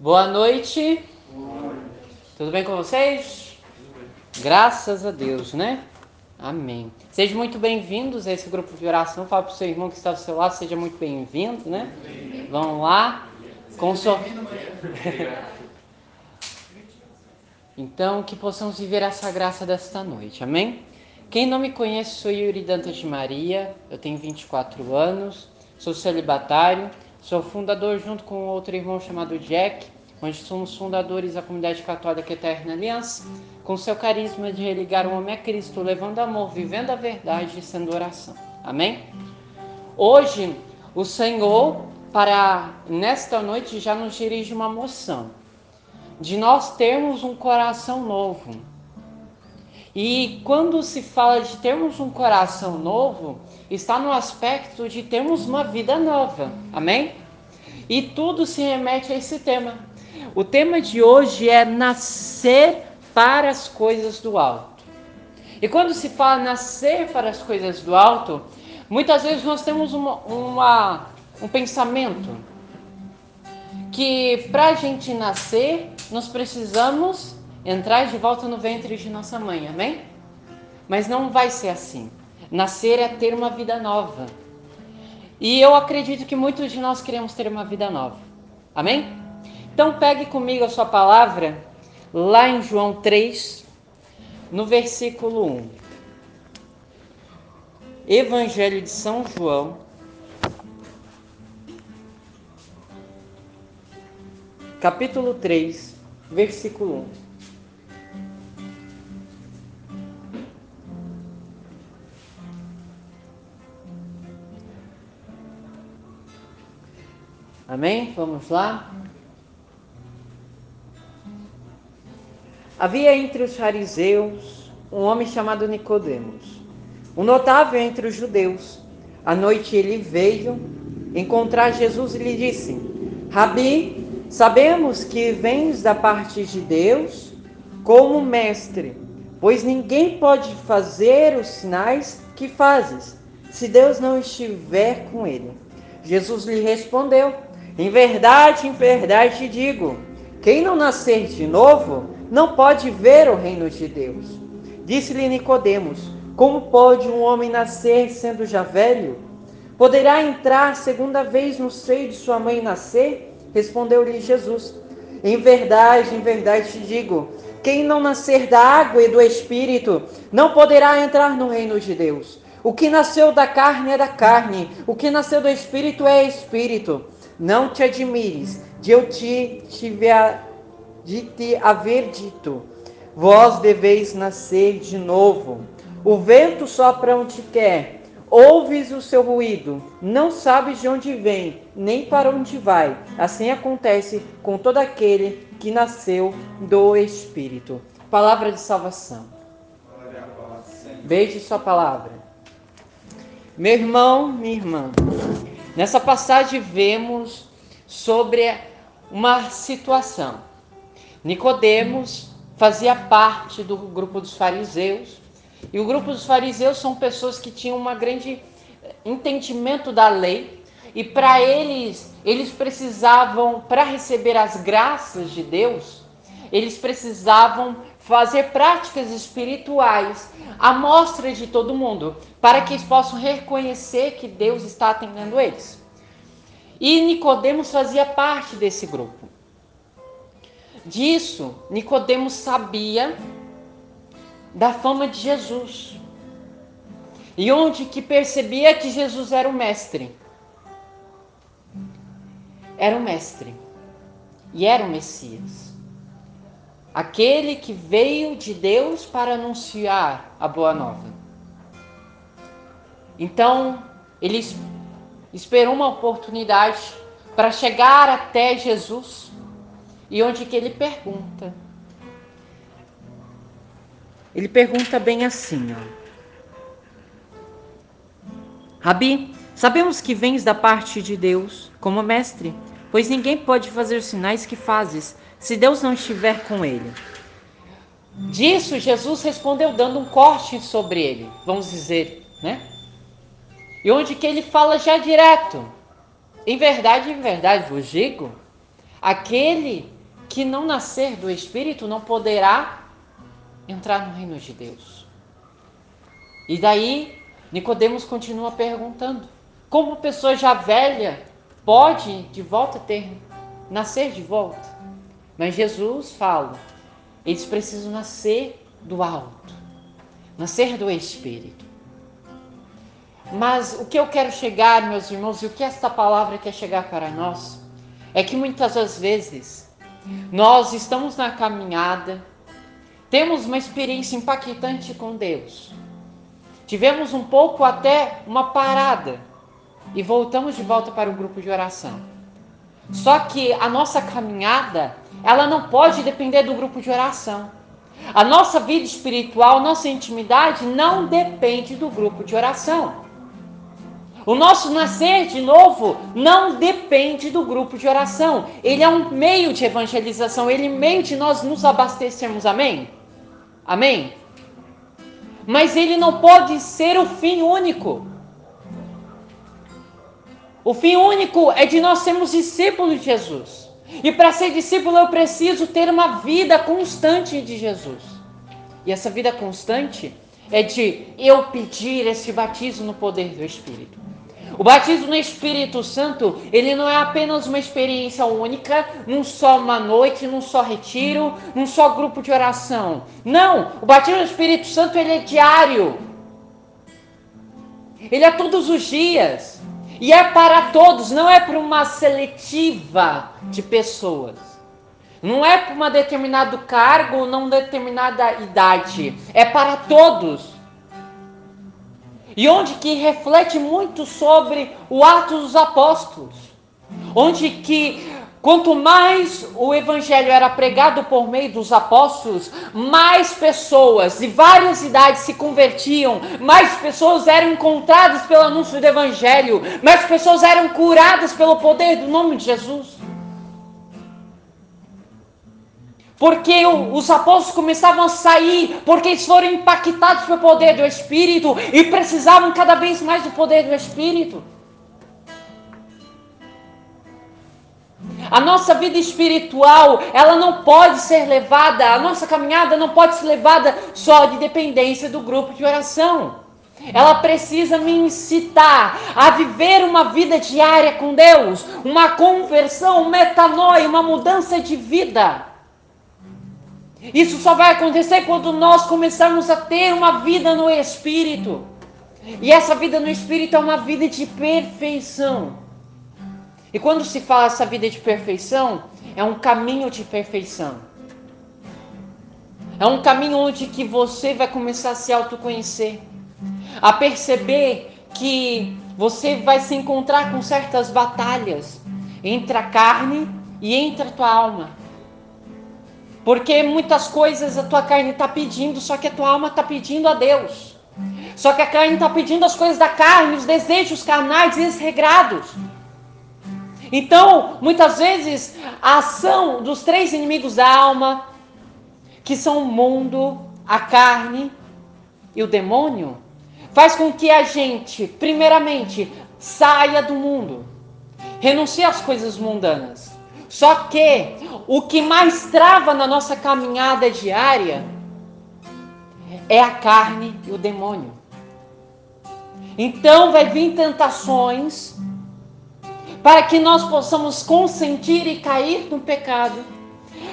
Boa noite. Tudo bem com vocês? Graças a Deus, né? Amém. Sejam muito bem-vindos a esse grupo de oração. Fala para o seu irmão que está ao seu lado, seja muito bem-vindo, né? Vamos lá. Com so... então, que possamos viver essa graça desta noite. Amém? Quem não me conhece, sou Yuri Dantas de Maria. Eu tenho 24 anos, sou celibatário, sou fundador junto com outro irmão chamado Jack onde somos fundadores da comunidade católica Eterna Aliança, com seu carisma de religar o homem a Cristo, levando amor, vivendo a verdade e sendo oração. Amém? Hoje, o Senhor, para nesta noite, já nos dirige uma moção de nós termos um coração novo. E quando se fala de termos um coração novo, está no aspecto de termos uma vida nova. Amém? E tudo se remete a esse tema. O tema de hoje é nascer para as coisas do alto. E quando se fala nascer para as coisas do alto, muitas vezes nós temos uma, uma um pensamento que para a gente nascer, nós precisamos entrar de volta no ventre de nossa mãe, amém? Mas não vai ser assim. Nascer é ter uma vida nova. E eu acredito que muitos de nós queremos ter uma vida nova. Amém? Então pegue comigo a sua palavra lá em João 3, no versículo 1. Evangelho de São João, capítulo 3, versículo 1. Amém? Vamos lá? Havia entre os fariseus um homem chamado Nicodemos, um notável entre os judeus. À noite ele veio encontrar Jesus e lhe disse: Rabi, sabemos que vens da parte de Deus como mestre, pois ninguém pode fazer os sinais que fazes, se Deus não estiver com ele. Jesus lhe respondeu: Em verdade, em verdade te digo, quem não nascer de novo não pode ver o reino de Deus. Disse-lhe Nicodemos: Como pode um homem nascer sendo já velho? Poderá entrar segunda vez no seio de sua mãe e nascer? Respondeu-lhe Jesus: Em verdade, em verdade te digo, quem não nascer da água e do espírito não poderá entrar no reino de Deus. O que nasceu da carne é da carne, o que nasceu do espírito é espírito. Não te admires de eu te tiver de te haver dito: Vós deveis nascer de novo. O vento sopra onde quer, ouves o seu ruído, não sabes de onde vem, nem para onde vai. Assim acontece com todo aquele que nasceu do Espírito. Palavra de salvação. Beije sua palavra. Meu irmão, minha irmã, nessa passagem vemos sobre uma situação. Nicodemos fazia parte do grupo dos fariseus, e o grupo dos fariseus são pessoas que tinham um grande entendimento da lei, e para eles, eles precisavam, para receber as graças de Deus, eles precisavam fazer práticas espirituais à mostra de todo mundo, para que eles possam reconhecer que Deus está atendendo eles. E Nicodemos fazia parte desse grupo. Disso, Nicodemos sabia da fama de Jesus. E onde que percebia que Jesus era o mestre. Era o mestre. E era o Messias. Aquele que veio de Deus para anunciar a boa nova. Então, ele esperou uma oportunidade para chegar até Jesus e onde que ele pergunta. Ele pergunta bem assim, ó. Rabi, sabemos que vens da parte de Deus como mestre, pois ninguém pode fazer os sinais que fazes se Deus não estiver com ele. Disso Jesus respondeu dando um corte sobre ele, vamos dizer, né? E onde que ele fala já direto. Em verdade, em verdade vos digo, Aquele que não nascer do Espírito não poderá entrar no reino de Deus. E daí Nicodemos continua perguntando: como pessoa já velha pode de volta ter nascer de volta? Mas Jesus fala: eles precisam nascer do alto, nascer do Espírito. Mas o que eu quero chegar, meus irmãos, e o que esta palavra quer chegar para nós, é que muitas das vezes nós estamos na caminhada, temos uma experiência impactante com Deus, tivemos um pouco até uma parada e voltamos de volta para o grupo de oração. Só que a nossa caminhada, ela não pode depender do grupo de oração. A nossa vida espiritual, nossa intimidade não depende do grupo de oração. O nosso nascer de novo não depende do grupo de oração. Ele é um meio de evangelização, ele de nós nos abastecermos. Amém? Amém? Mas ele não pode ser o fim único. O fim único é de nós sermos discípulos de Jesus. E para ser discípulo eu preciso ter uma vida constante de Jesus. E essa vida constante é de eu pedir esse batismo no poder do Espírito. O batismo no Espírito Santo, ele não é apenas uma experiência única, num só uma noite, num só retiro, num só grupo de oração. Não, o batismo no Espírito Santo ele é diário. Ele é todos os dias. E é para todos, não é para uma seletiva de pessoas. Não é para um determinado cargo, não determinada idade. É para todos. E onde que reflete muito sobre o ato dos apóstolos. Onde que quanto mais o evangelho era pregado por meio dos apóstolos, mais pessoas de várias idades se convertiam, mais pessoas eram encontradas pelo anúncio do evangelho, mais pessoas eram curadas pelo poder do nome de Jesus. porque os apóstolos começavam a sair, porque eles foram impactados pelo poder do Espírito e precisavam cada vez mais do poder do Espírito. A nossa vida espiritual, ela não pode ser levada, a nossa caminhada não pode ser levada só de dependência do grupo de oração. Ela precisa me incitar a viver uma vida diária com Deus, uma conversão, um metanoia, uma mudança de vida. Isso só vai acontecer quando nós começarmos a ter uma vida no Espírito. E essa vida no Espírito é uma vida de perfeição. E quando se fala essa vida de perfeição, é um caminho de perfeição. É um caminho onde que você vai começar a se autoconhecer, a perceber que você vai se encontrar com certas batalhas entre a carne e entre a tua alma. Porque muitas coisas a tua carne está pedindo, só que a tua alma está pedindo a Deus. Só que a carne está pedindo as coisas da carne, os desejos carnais desregrados. Então, muitas vezes, a ação dos três inimigos da alma, que são o mundo, a carne e o demônio, faz com que a gente, primeiramente, saia do mundo, renuncie às coisas mundanas só que o que mais trava na nossa caminhada diária é a carne e o demônio. Então vai vir tentações para que nós possamos consentir e cair no pecado.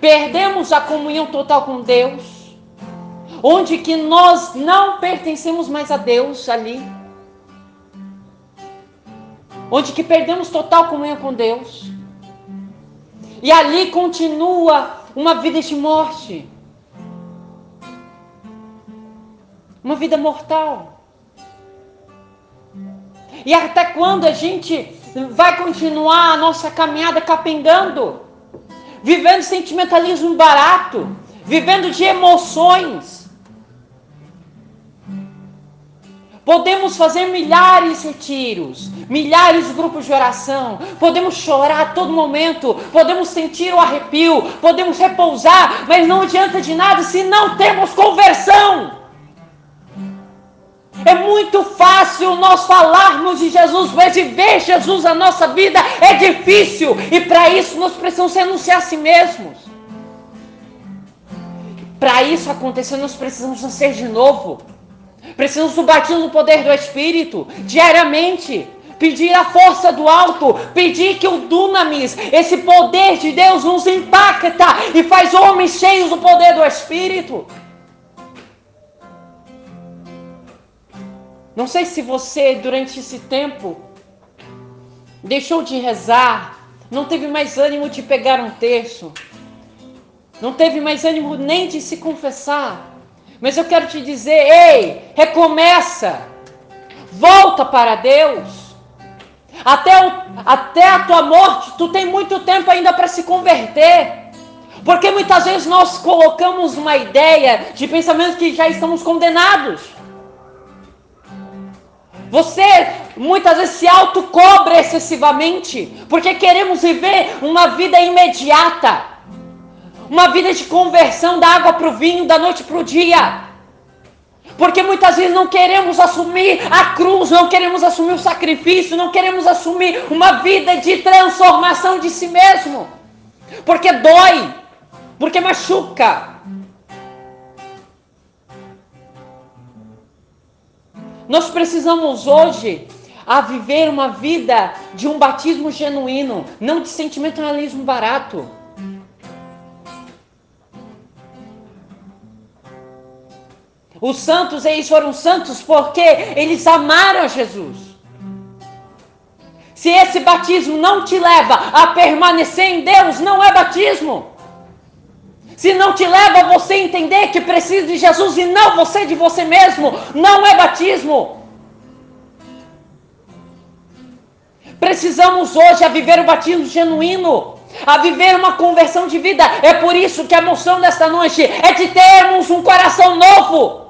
Perdemos a comunhão total com Deus, onde que nós não pertencemos mais a Deus ali. Onde que perdemos total comunhão com Deus. E ali continua uma vida de morte. Uma vida mortal. E até quando a gente vai continuar a nossa caminhada capengando? Vivendo sentimentalismo barato, vivendo de emoções, Podemos fazer milhares de retiros, milhares de grupos de oração, podemos chorar a todo momento, podemos sentir o arrepio, podemos repousar, mas não adianta de nada se não temos conversão. É muito fácil nós falarmos de Jesus, mas viver Jesus na nossa vida é difícil. E para isso nós precisamos renunciar a si mesmos. Para isso acontecer, nós precisamos nascer de novo. Precisamos do batismo no poder do Espírito, diariamente. Pedir a força do alto, pedir que o dunamis, esse poder de Deus, nos impacta e faz homens cheios do poder do Espírito. Não sei se você, durante esse tempo, deixou de rezar, não teve mais ânimo de pegar um terço, não teve mais ânimo nem de se confessar. Mas eu quero te dizer: ei, recomeça, volta para Deus. Até, o, até a tua morte, tu tem muito tempo ainda para se converter. Porque muitas vezes nós colocamos uma ideia de pensamento que já estamos condenados. Você muitas vezes se autocobra excessivamente, porque queremos viver uma vida imediata, uma vida de conversão da água para o vinho, da noite para o dia. Porque muitas vezes não queremos assumir a cruz, não queremos assumir o sacrifício, não queremos assumir uma vida de transformação de si mesmo. Porque dói, porque machuca, Nós precisamos hoje a viver uma vida de um batismo genuíno, não de sentimentalismo barato. Os santos, eles foram santos porque eles amaram Jesus. Se esse batismo não te leva a permanecer em Deus, não é batismo. Se não te leva a você entender que precisa de Jesus e não você de você mesmo, não é batismo. Precisamos hoje a viver o batismo genuíno, a viver uma conversão de vida. É por isso que a emoção desta noite é de termos um coração novo.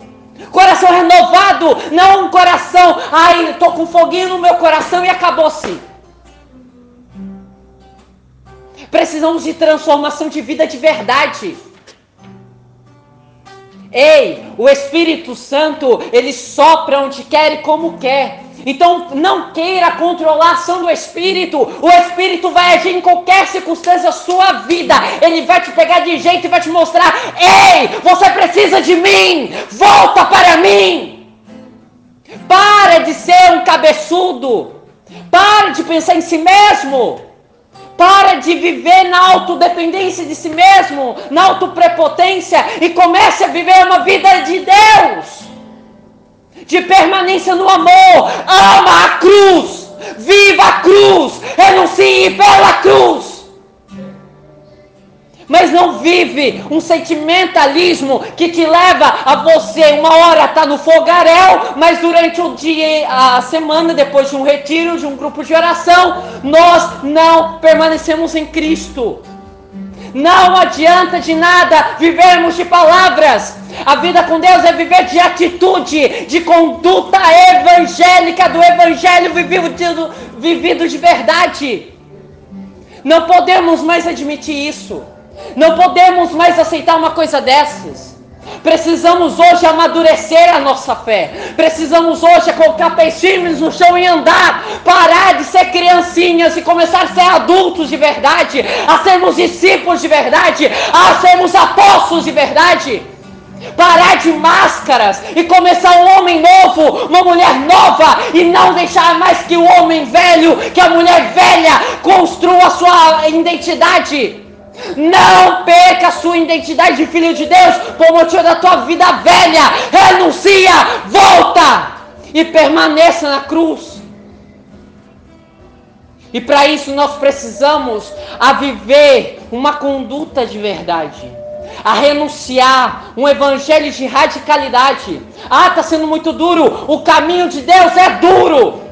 Coração renovado, não um coração, ai, estou com foguinho no meu coração e acabou-se. Precisamos de transformação de vida de verdade. Ei, o Espírito Santo, ele sopra onde quer e como quer. Então não queira controlar a ação do Espírito. O Espírito vai agir em qualquer circunstância da sua vida. Ele vai te pegar de jeito e vai te mostrar: Ei, você precisa de mim. Volta para mim. Para de ser um cabeçudo. Para de pensar em si mesmo. Para de viver na autodependência de si mesmo, na autoprepotência e comece a viver uma vida de Deus. De permanência no amor. Ama a cruz. Viva a cruz. Renuncie pela cruz mas não vive um sentimentalismo que te leva a você uma hora estar tá no fogaréu, mas durante o dia, a semana, depois de um retiro, de um grupo de oração, nós não permanecemos em Cristo. Não adianta de nada vivermos de palavras. A vida com Deus é viver de atitude, de conduta evangélica, do evangelho vivido vivido de verdade. Não podemos mais admitir isso. Não podemos mais aceitar uma coisa dessas. Precisamos hoje amadurecer a nossa fé. Precisamos hoje colocar pés firmes no chão e andar. Parar de ser criancinhas e começar a ser adultos de verdade. A sermos discípulos de verdade. A sermos apóstolos de verdade. Parar de máscaras e começar um homem novo, uma mulher nova e não deixar mais que o homem velho, que a mulher velha construa a sua identidade. Não perca sua identidade de filho de Deus por motivo da tua vida velha. Renuncia, volta e permaneça na cruz. E para isso nós precisamos a viver uma conduta de verdade, a renunciar um evangelho de radicalidade. Ah, está sendo muito duro. O caminho de Deus é duro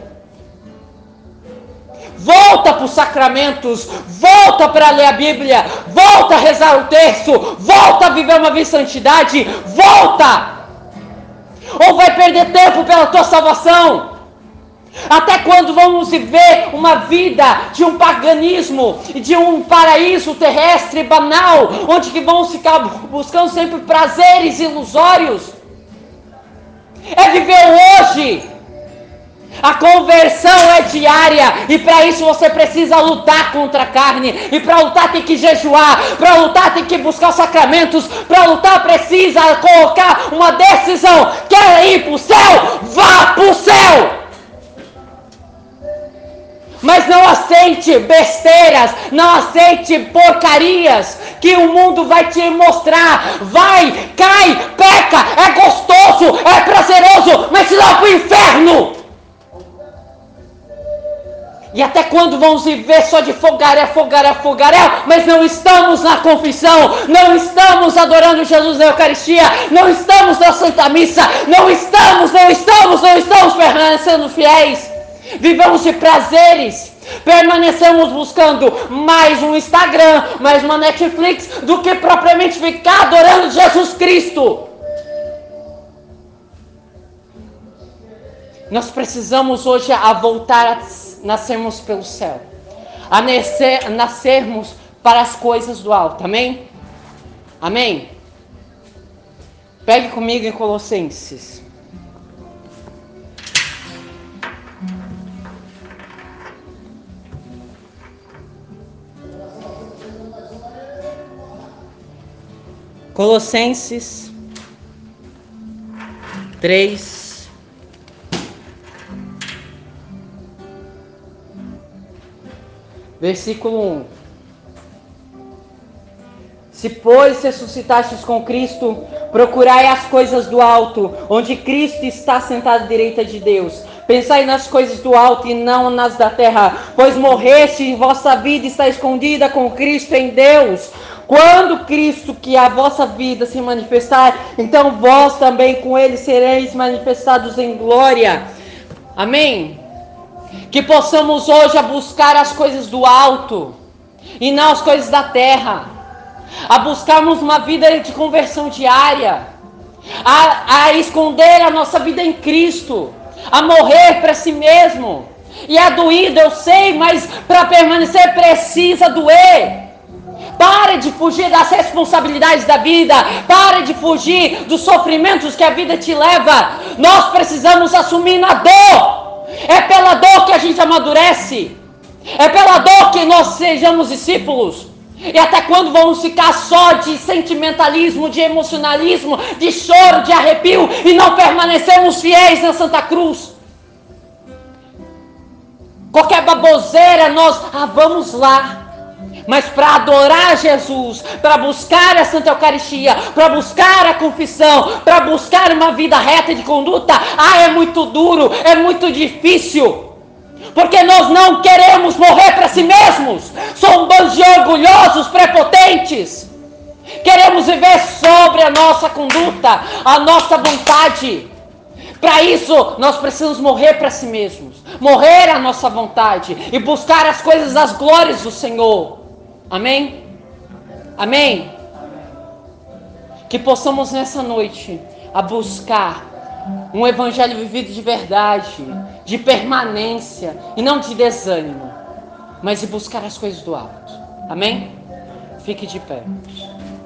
volta para os sacramentos, volta para ler a Bíblia, volta a rezar o texto, volta a viver uma vida de santidade, volta! Ou vai perder tempo pela tua salvação? Até quando vamos viver uma vida de um paganismo, de um paraíso terrestre banal, onde que vamos ficar buscando sempre prazeres ilusórios? É viver hoje. A conversão é diária e para isso você precisa lutar contra a carne. E para lutar tem que jejuar, para lutar tem que buscar os sacramentos, para lutar precisa colocar uma decisão. Quer ir para o céu? Vá para o céu! Mas não aceite besteiras, não aceite porcarias que o mundo vai te mostrar. Vai, cai, peca, é gostoso, é prazeroso, mas se dá para o inferno. E até quando vamos viver só de fogaré, fogaré, fogaré, mas não estamos na confissão, não estamos adorando Jesus na Eucaristia, não estamos na Santa Missa, não estamos, não estamos, não estamos permanecendo fiéis. Vivemos de prazeres, permanecemos buscando mais um Instagram, mais uma Netflix, do que propriamente ficar adorando Jesus Cristo. Nós precisamos hoje a voltar a nascermos pelo céu, a nascer, nascermos para as coisas do alto. Amém? Amém? Pegue comigo em Colossenses. Colossenses 3, Versículo 1. Se, pois, ressuscitastes com Cristo, procurai as coisas do alto, onde Cristo está sentado à direita de Deus. Pensai nas coisas do alto e não nas da terra, pois morreste e vossa vida está escondida com Cristo em Deus. Quando Cristo, que é a vossa vida, se manifestar, então vós também com ele sereis manifestados em glória. Amém? Que possamos hoje a buscar as coisas do alto e não as coisas da terra. A buscarmos uma vida de conversão diária. A, a esconder a nossa vida em Cristo. A morrer para si mesmo. E é doído, eu sei, mas para permanecer precisa doer. Pare de fugir das responsabilidades da vida. Pare de fugir dos sofrimentos que a vida te leva. Nós precisamos assumir na dor é pela dor que a gente amadurece. É pela dor que nós sejamos discípulos. E até quando vamos ficar só de sentimentalismo, de emocionalismo, de choro, de arrepio e não permanecemos fiéis na Santa Cruz? Qualquer baboseira, nós, ah, vamos lá. Mas para adorar Jesus, para buscar a Santa Eucaristia, para buscar a confissão, para buscar uma vida reta de conduta, ah, é muito duro, é muito difícil. Porque nós não queremos morrer para si mesmos. Somos bandos de orgulhosos, prepotentes. Queremos viver sobre a nossa conduta, a nossa vontade. Para isso, nós precisamos morrer para si mesmos, morrer a nossa vontade e buscar as coisas das glórias do Senhor. Amém? Amém? Que possamos nessa noite a buscar um evangelho vivido de verdade, de permanência e não de desânimo, mas de buscar as coisas do alto. Amém? Fique de pé.